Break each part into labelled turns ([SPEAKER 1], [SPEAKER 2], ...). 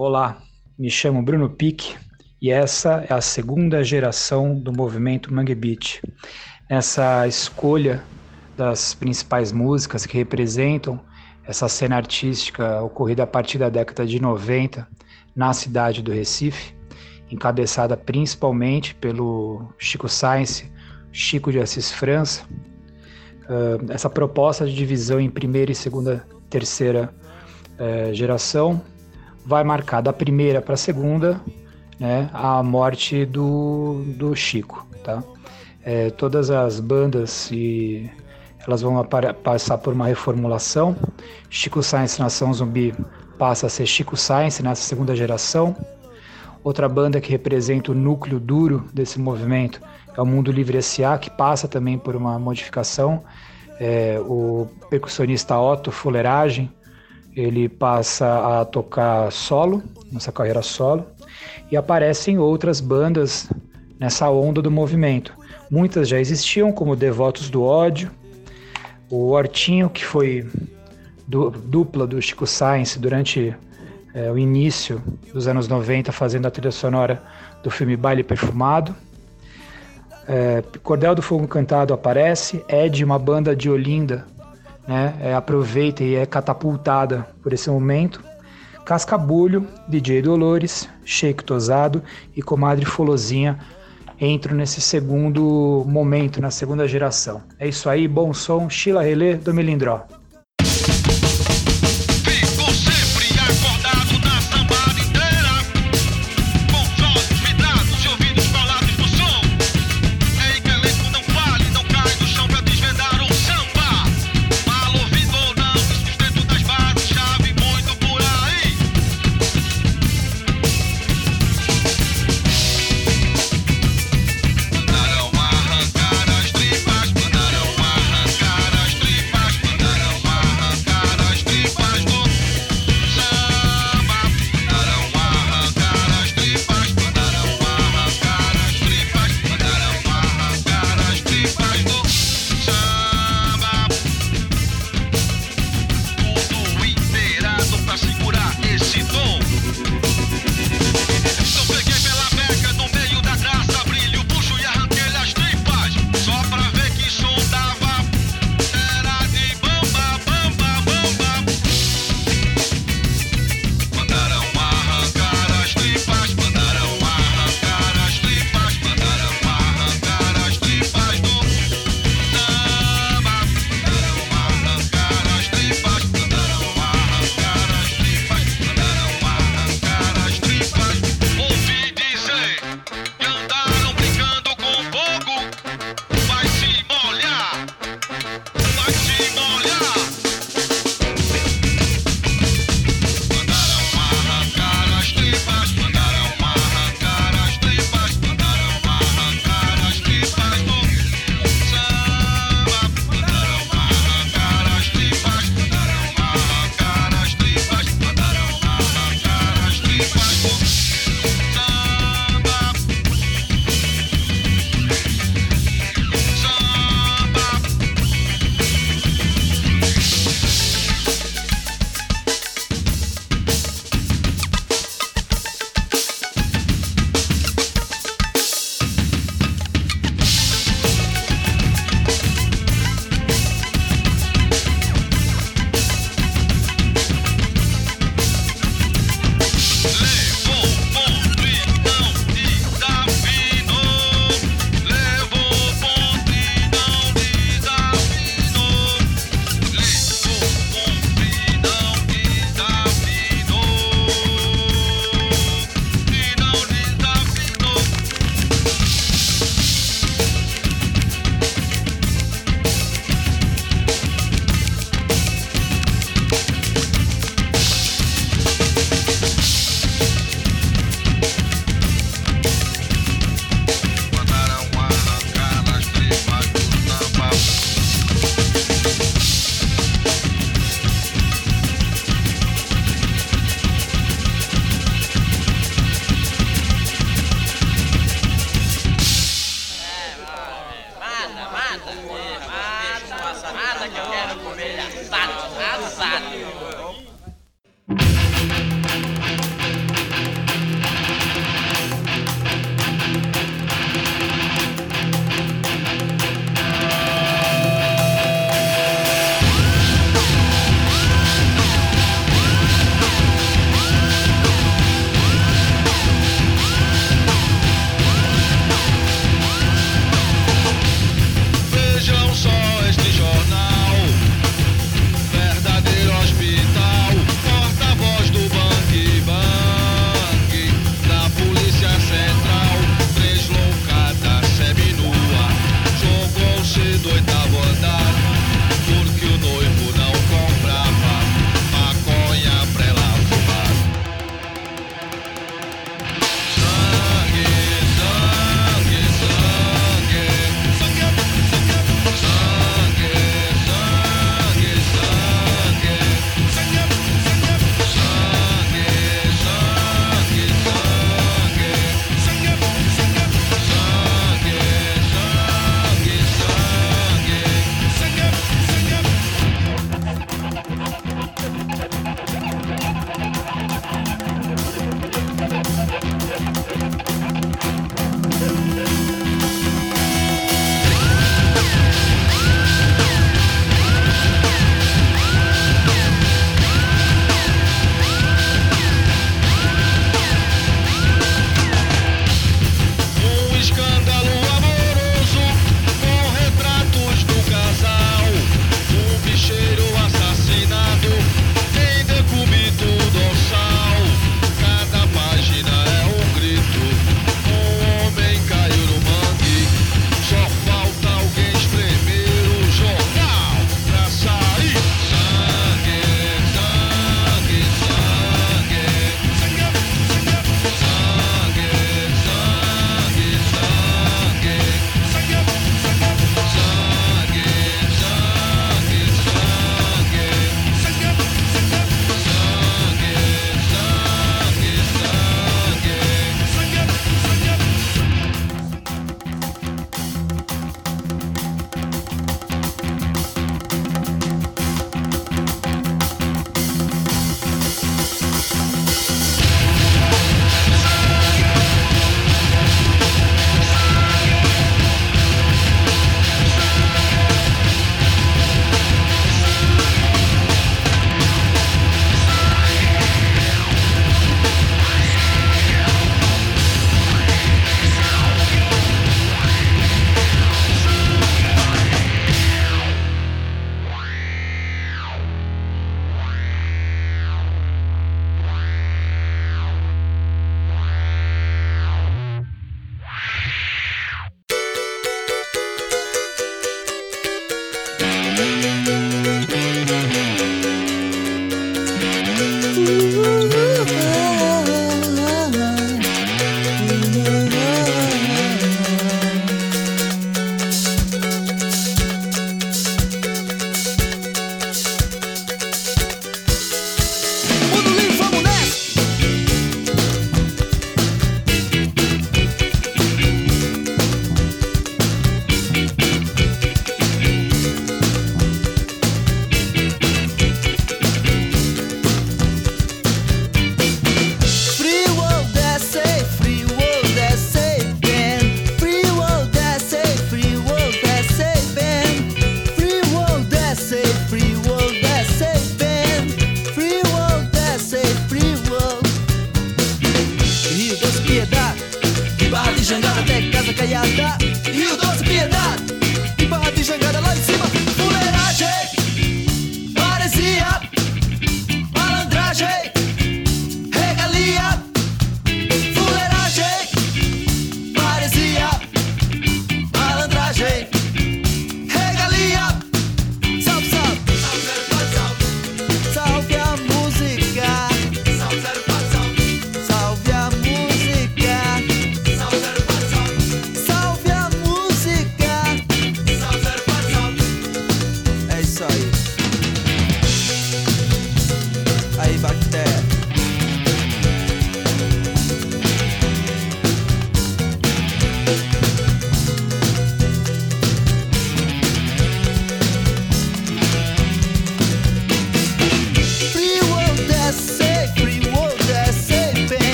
[SPEAKER 1] Olá, me chamo Bruno Pique e essa é a segunda geração do movimento Mangue Beat. Nessa escolha das principais músicas que representam essa cena artística ocorrida a partir da década de 90 na cidade do Recife, encabeçada principalmente pelo Chico Science, Chico de Assis França. Essa proposta de divisão em primeira e segunda, terceira geração vai marcar da primeira para a segunda né, a morte do, do Chico. Tá? É, todas as bandas e elas vão passar por uma reformulação. Chico Science Nação Zumbi passa a ser Chico Science nessa segunda geração. Outra banda que representa o núcleo duro desse movimento é o Mundo Livre S.A., que passa também por uma modificação. É, o percussionista Otto Fuleragem, ele passa a tocar solo, nessa carreira solo, e aparecem outras bandas nessa onda do movimento. Muitas já existiam, como Devotos do Ódio, o Hortinho, que foi dupla do Chico Science durante é, o início dos anos 90, fazendo a trilha sonora do filme Baile Perfumado. É, Cordel do Fogo Cantado aparece, Ed, uma banda de Olinda, né, é, aproveita e é catapultada por esse momento. Cascabulho, DJ Dolores, Sheik Tosado e Comadre Folozinha entram nesse segundo momento, na segunda geração. É isso aí, bom som, Sheila Relê do Melindró.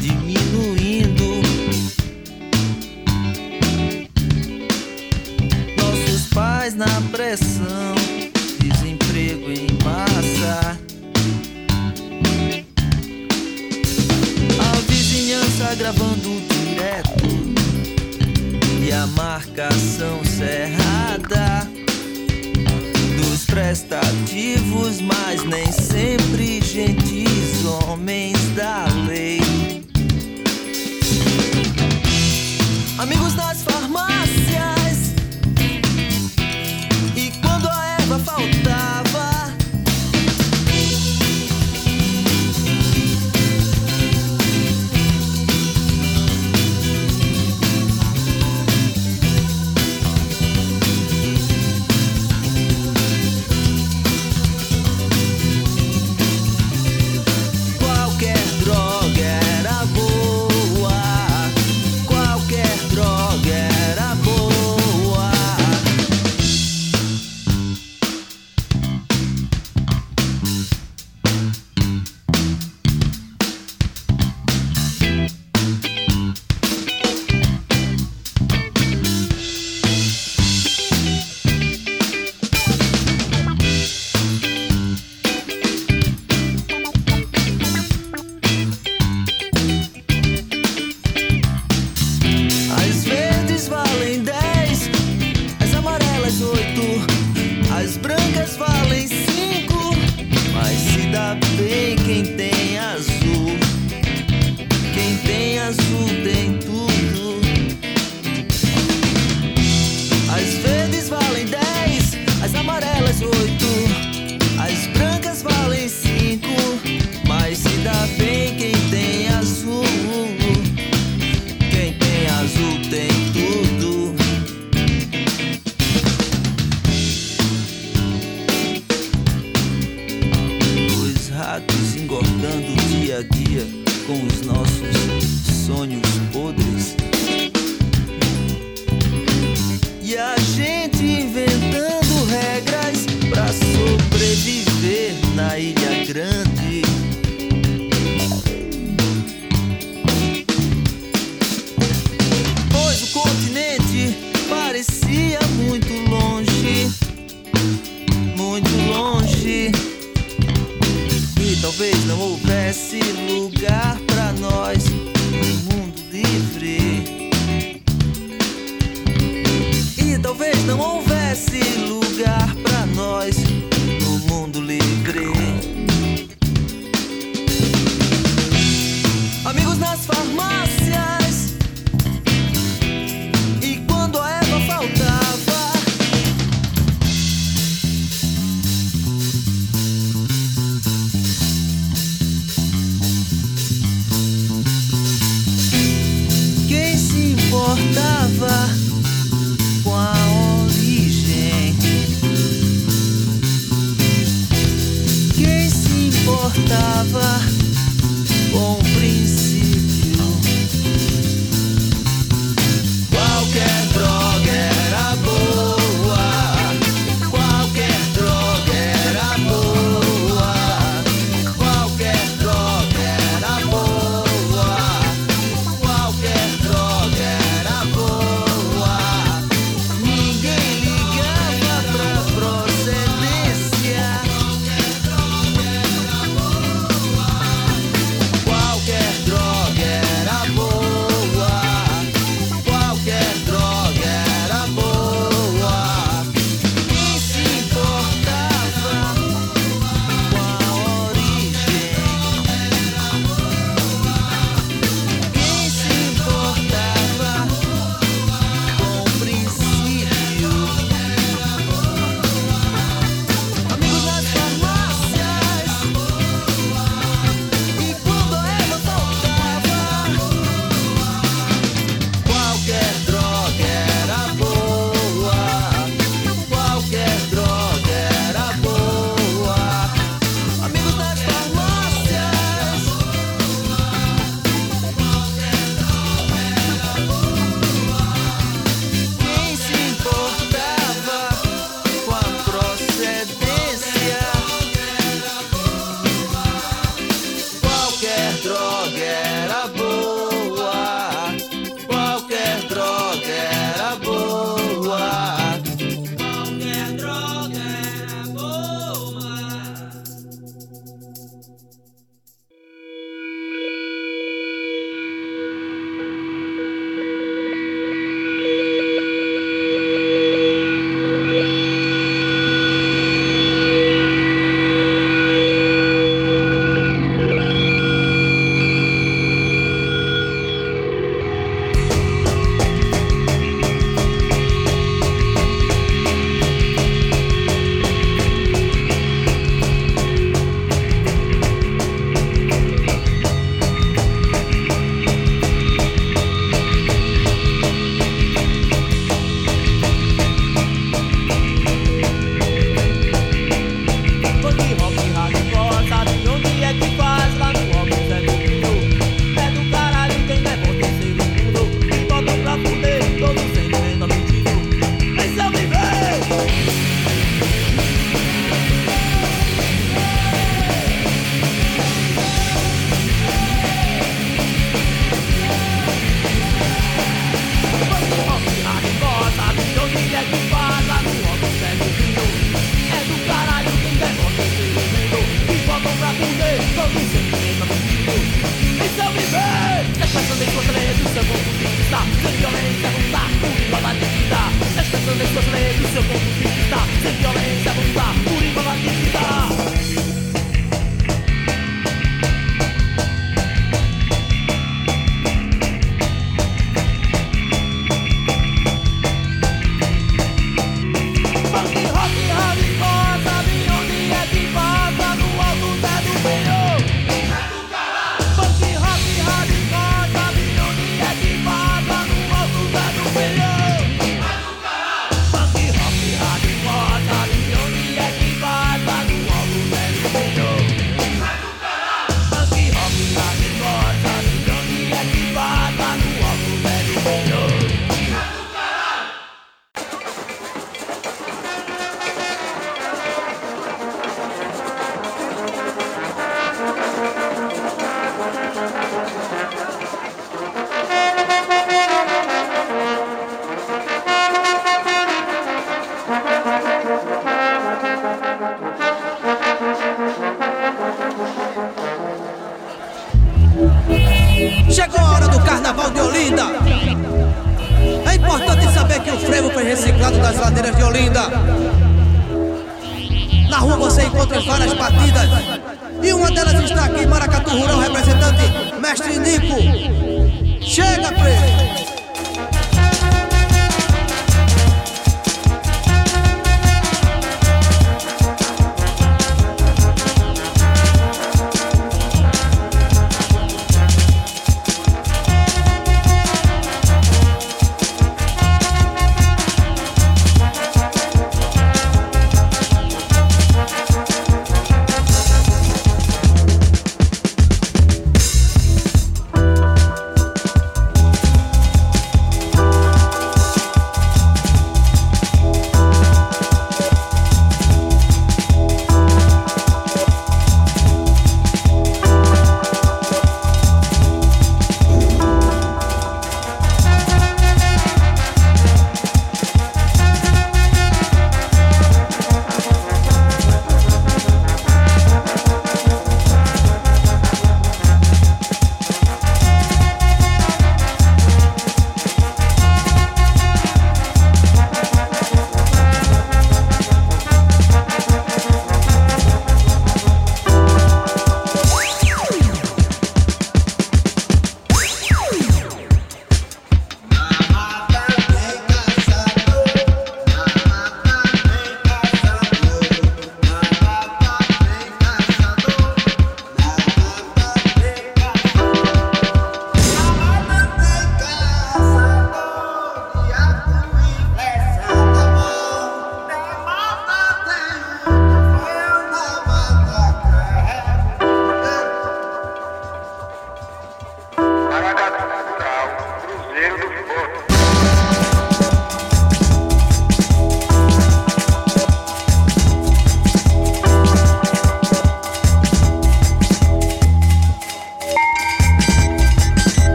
[SPEAKER 2] diminuindo. Nossos pais na pressão, desemprego em massa. A vizinhança gravando direto e a marcação cerrada prestativos, mas nem sempre gentis homens da lei. Amigos nas farmácias.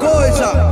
[SPEAKER 3] coisa.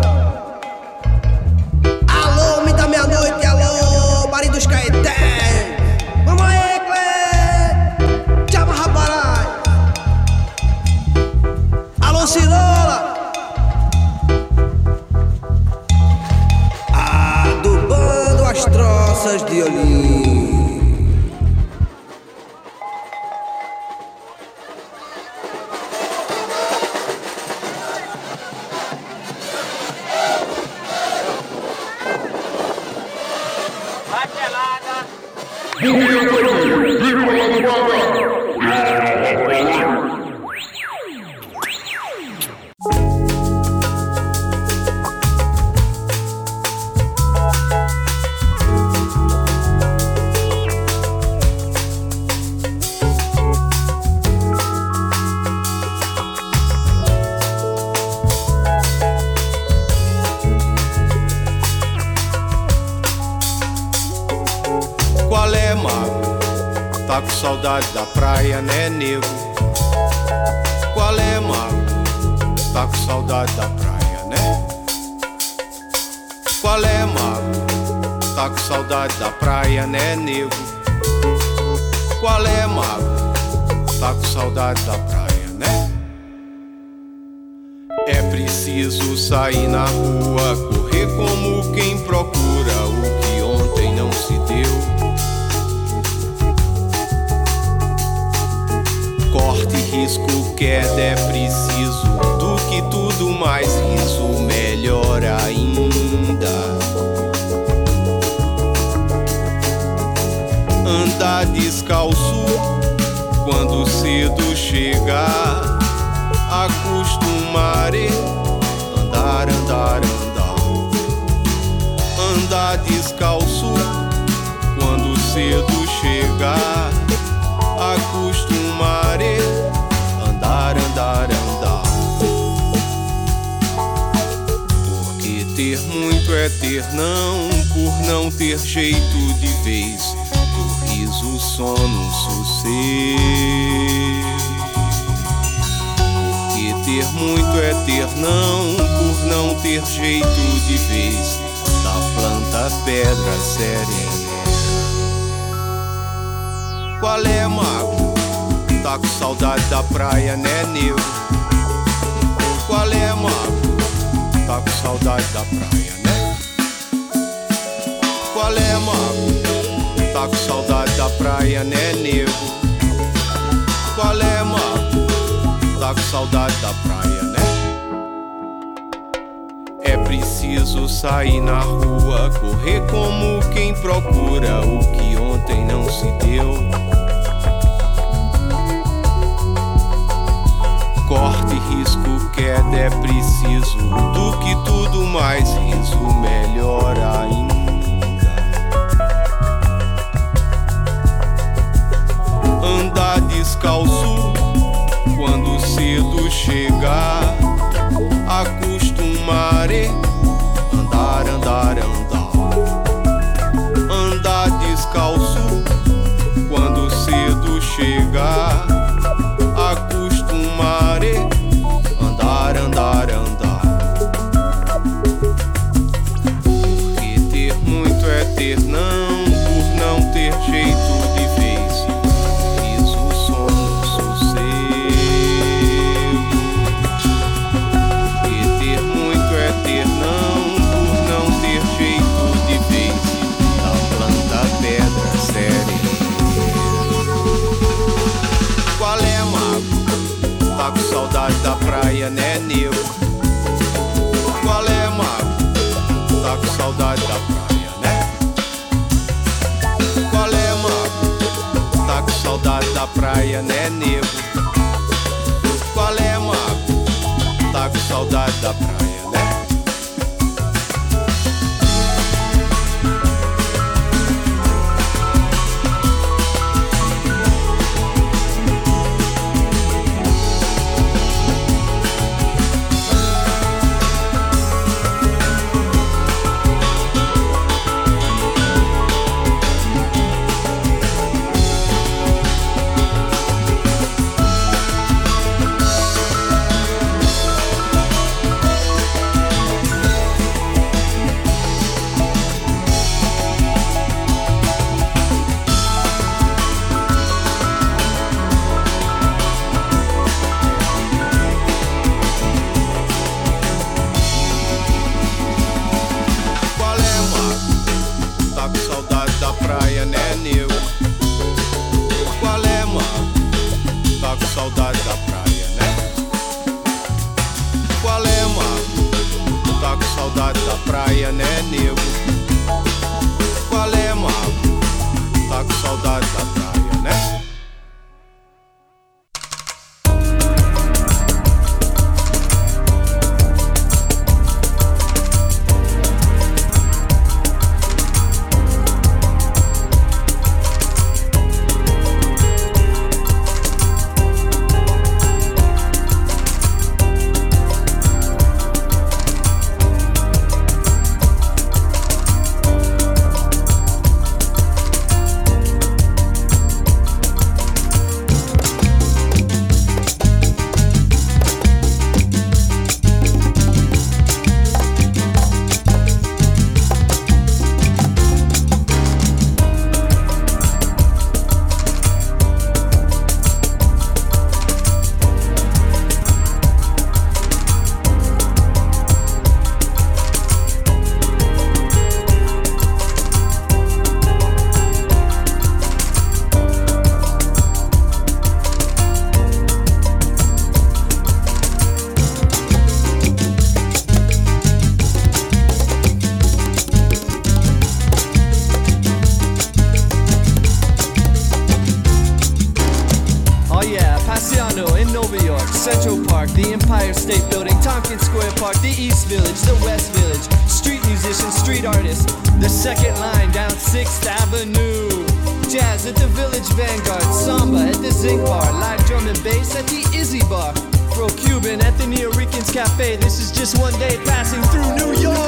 [SPEAKER 3] Risco, queda é preciso. Do que tudo mais riso, melhor ainda. Andar descalço quando cedo chegar. Acostumare ter muito é ter não, por não ter jeito de vez. Do riso, sono, sossego. Porque ter muito é ter não, por não ter jeito de vez. Da planta, pedra, serena. Qual é, mago? Tá com saudade da praia, né, nego? Qual é, mago? Tá com saudade da praia? Qual é, mago? Tá com saudade da praia, né, nego? Qual é, mago? Tá com saudade da praia, né? É preciso sair na rua, correr como quem procura o que ontem não se deu. Corte, risco, queda é preciso. Do que tudo mais riso, melhor ainda. Descalço quando cedo chegar. Acostumare da praia, praia, né, nego?
[SPEAKER 4] Passing through New York.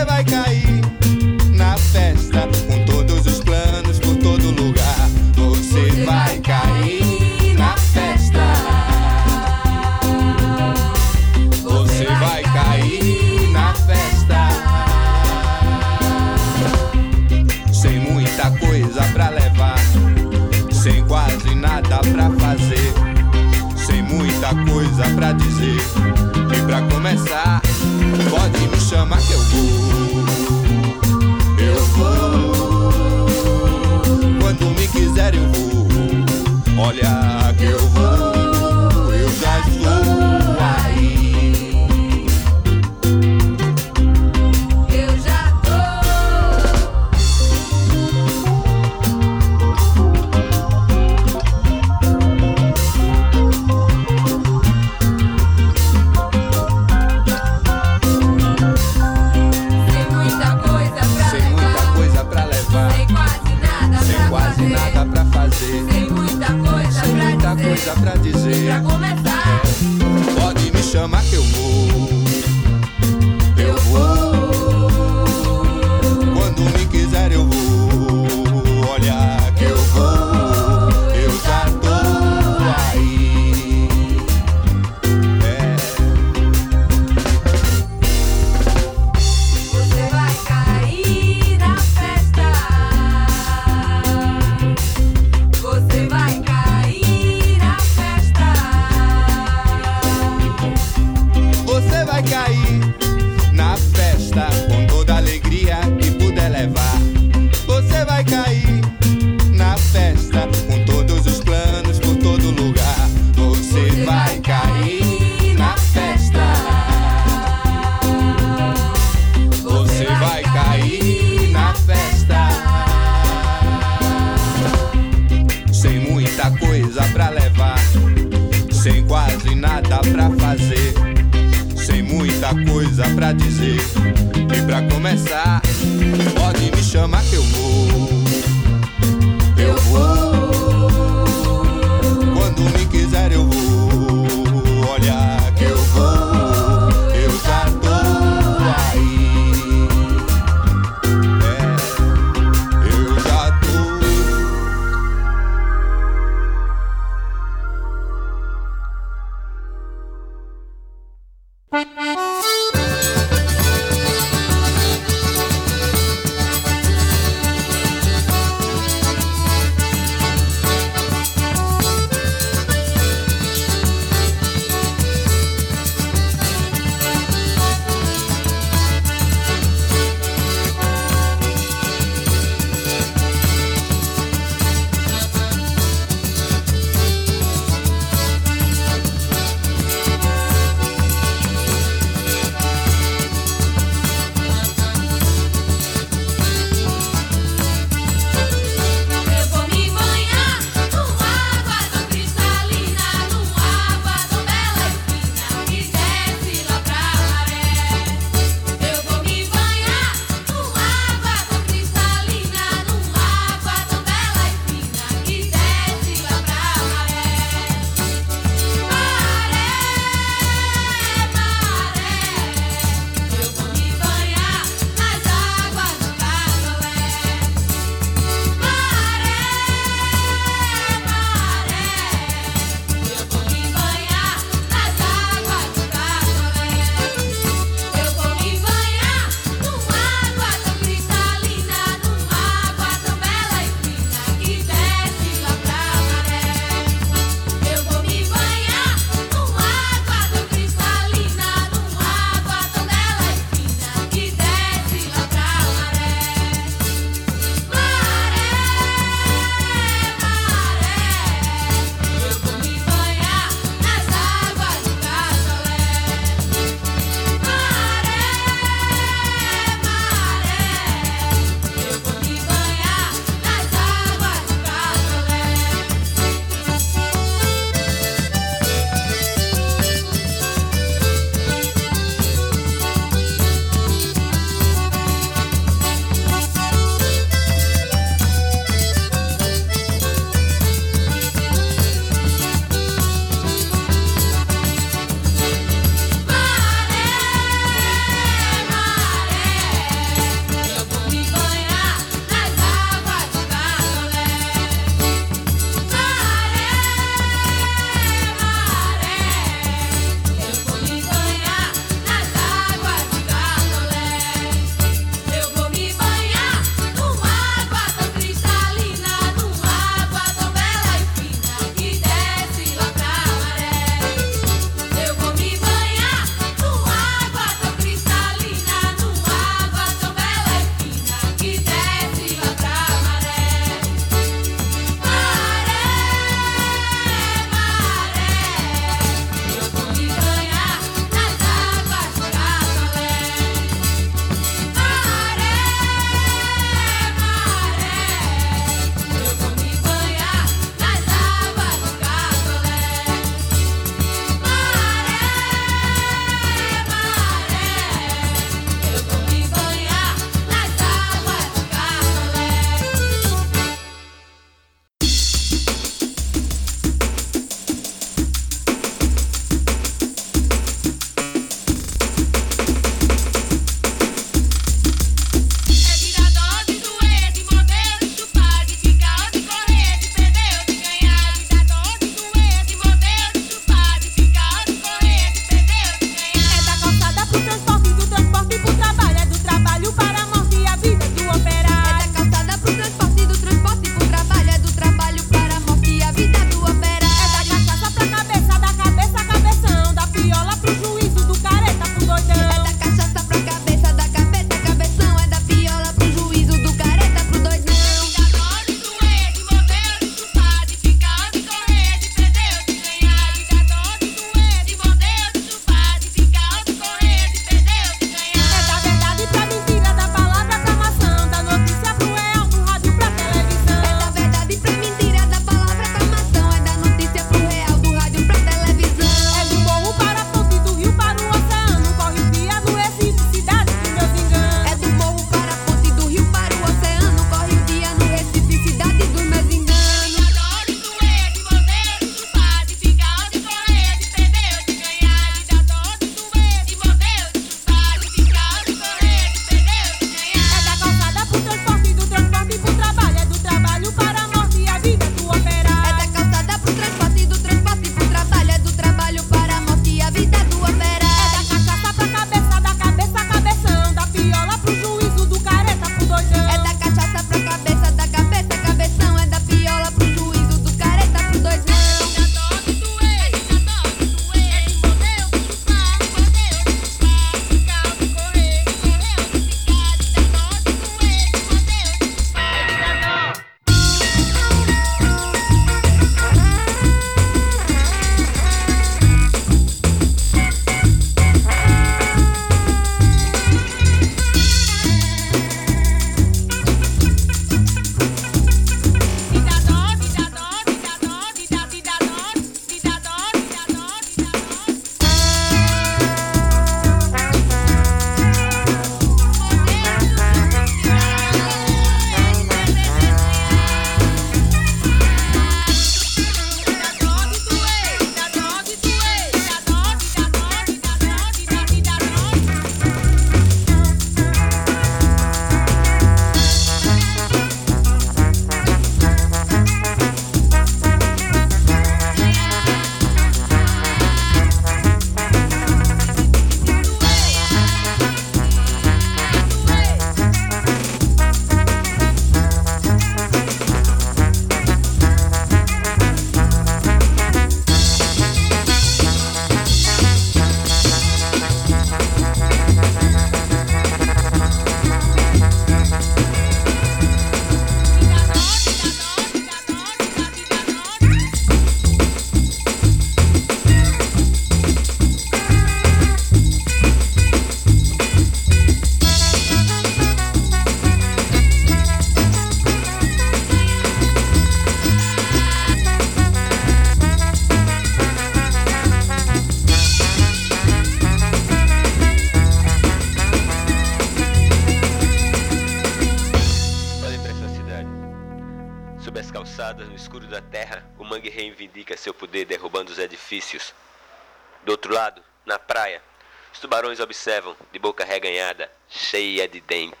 [SPEAKER 5] Seven de
[SPEAKER 6] boca reganhada, cheia de dentes.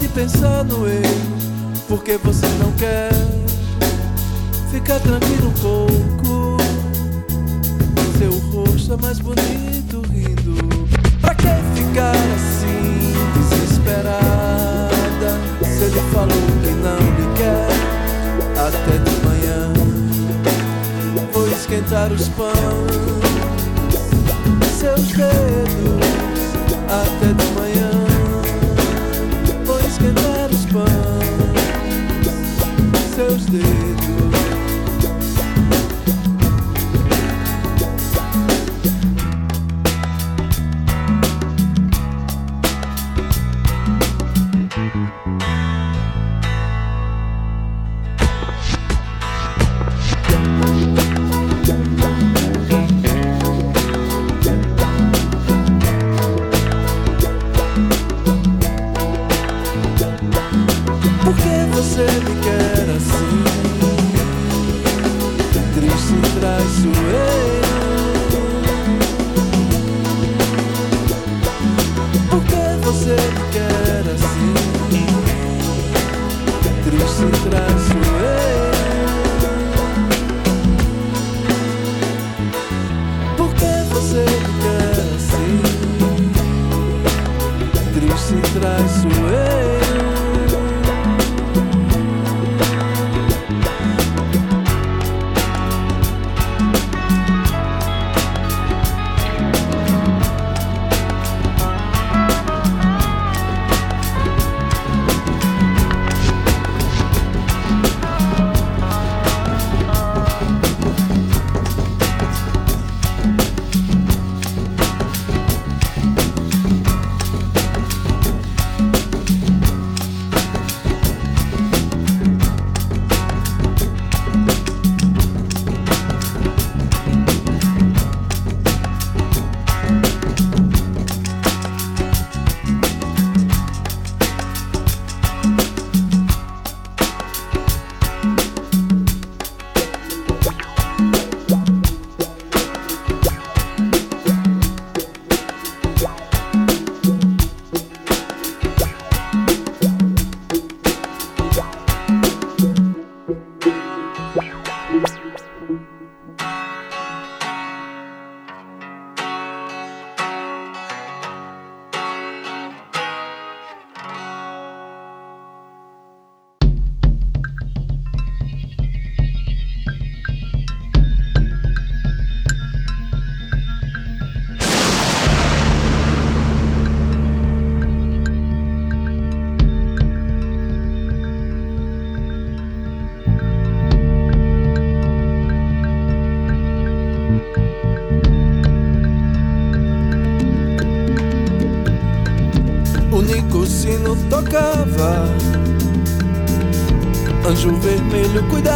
[SPEAKER 7] de pensar no eu porque você não quer ficar tranquilo um pouco. Seu rosto é mais bonito rindo. Pra que ficar assim, desesperada? Se ele falou que não me quer, até de manhã vou esquentar os pães. Seus dedos até de manhã.
[SPEAKER 6] Thursday.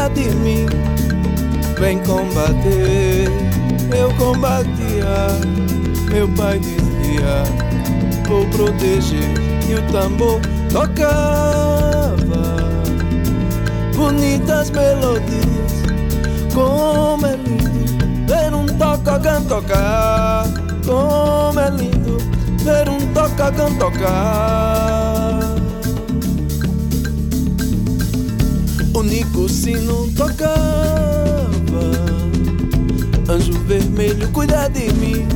[SPEAKER 6] De mim. Vem combater, eu combatia. Meu pai dizia, vou proteger. E o tambor tocava. Bonitas melodias, como é lindo ver um toca tocar. Como é lindo ver um toca tocar. Único sino tocava. Anjo vermelho, cuida de mim.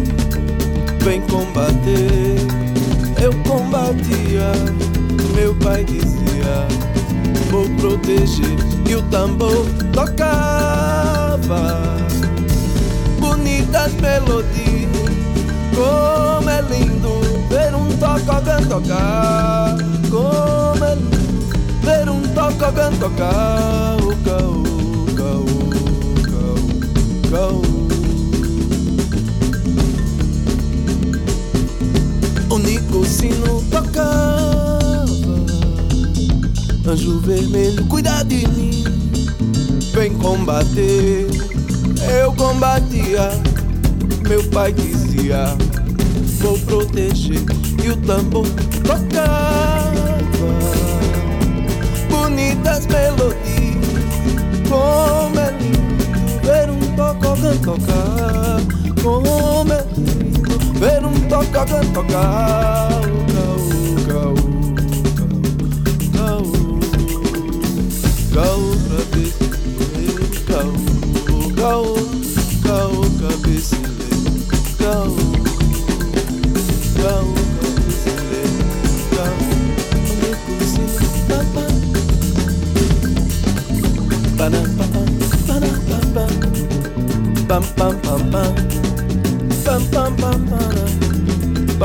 [SPEAKER 6] Vem combater. Eu combatia. Meu pai dizia: Vou proteger. E o tambor tocava. Bonitas melodias. Como é lindo ver um toca tocar. Como é lindo ver um toca tocar. O caô, caô, caô, caô. Único sino tocava. Anjo vermelho, cuida de mim. Vem combater. Eu combatia. Meu pai dizia: Vou proteger. E o tambor tocava. Bonitas melodias. Como é lindo ver um tocogã tocar. Como é lindo ver um tocogã tocar.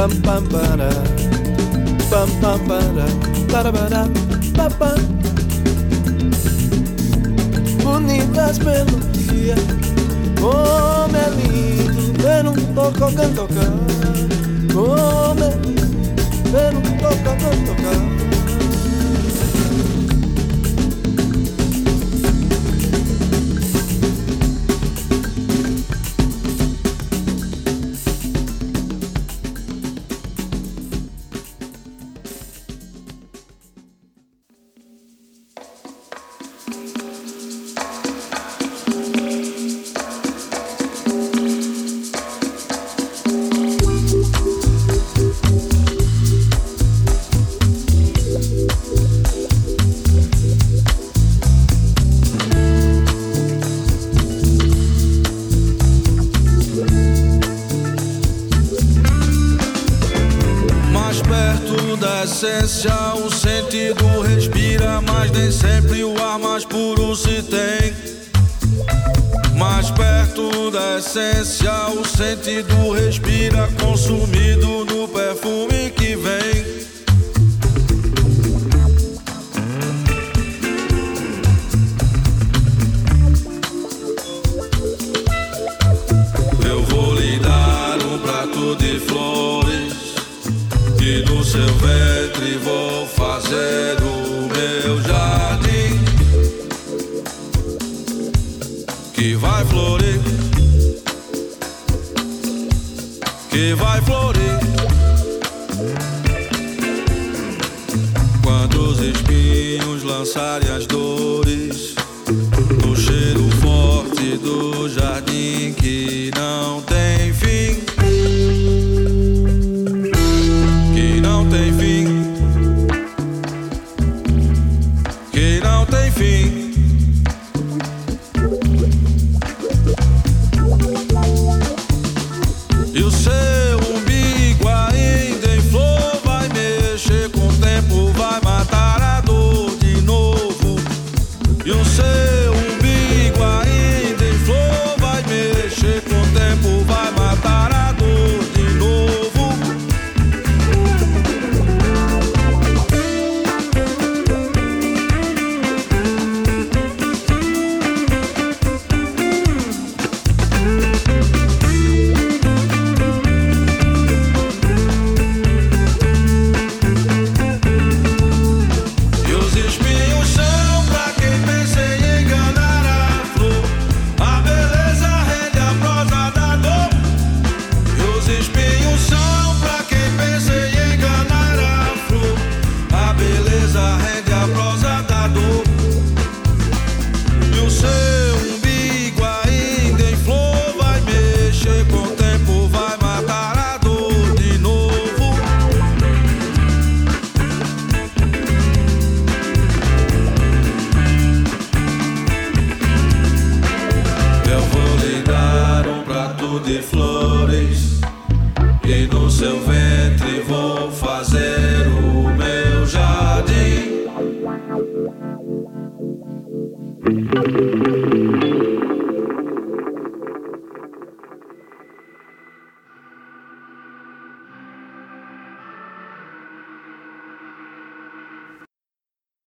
[SPEAKER 6] pam pam para. Pam pam para. Para para pam pam bonitas melodías oh me lindo ver un poco can tocar. Oh me lindo ver
[SPEAKER 1] un poco can tocar.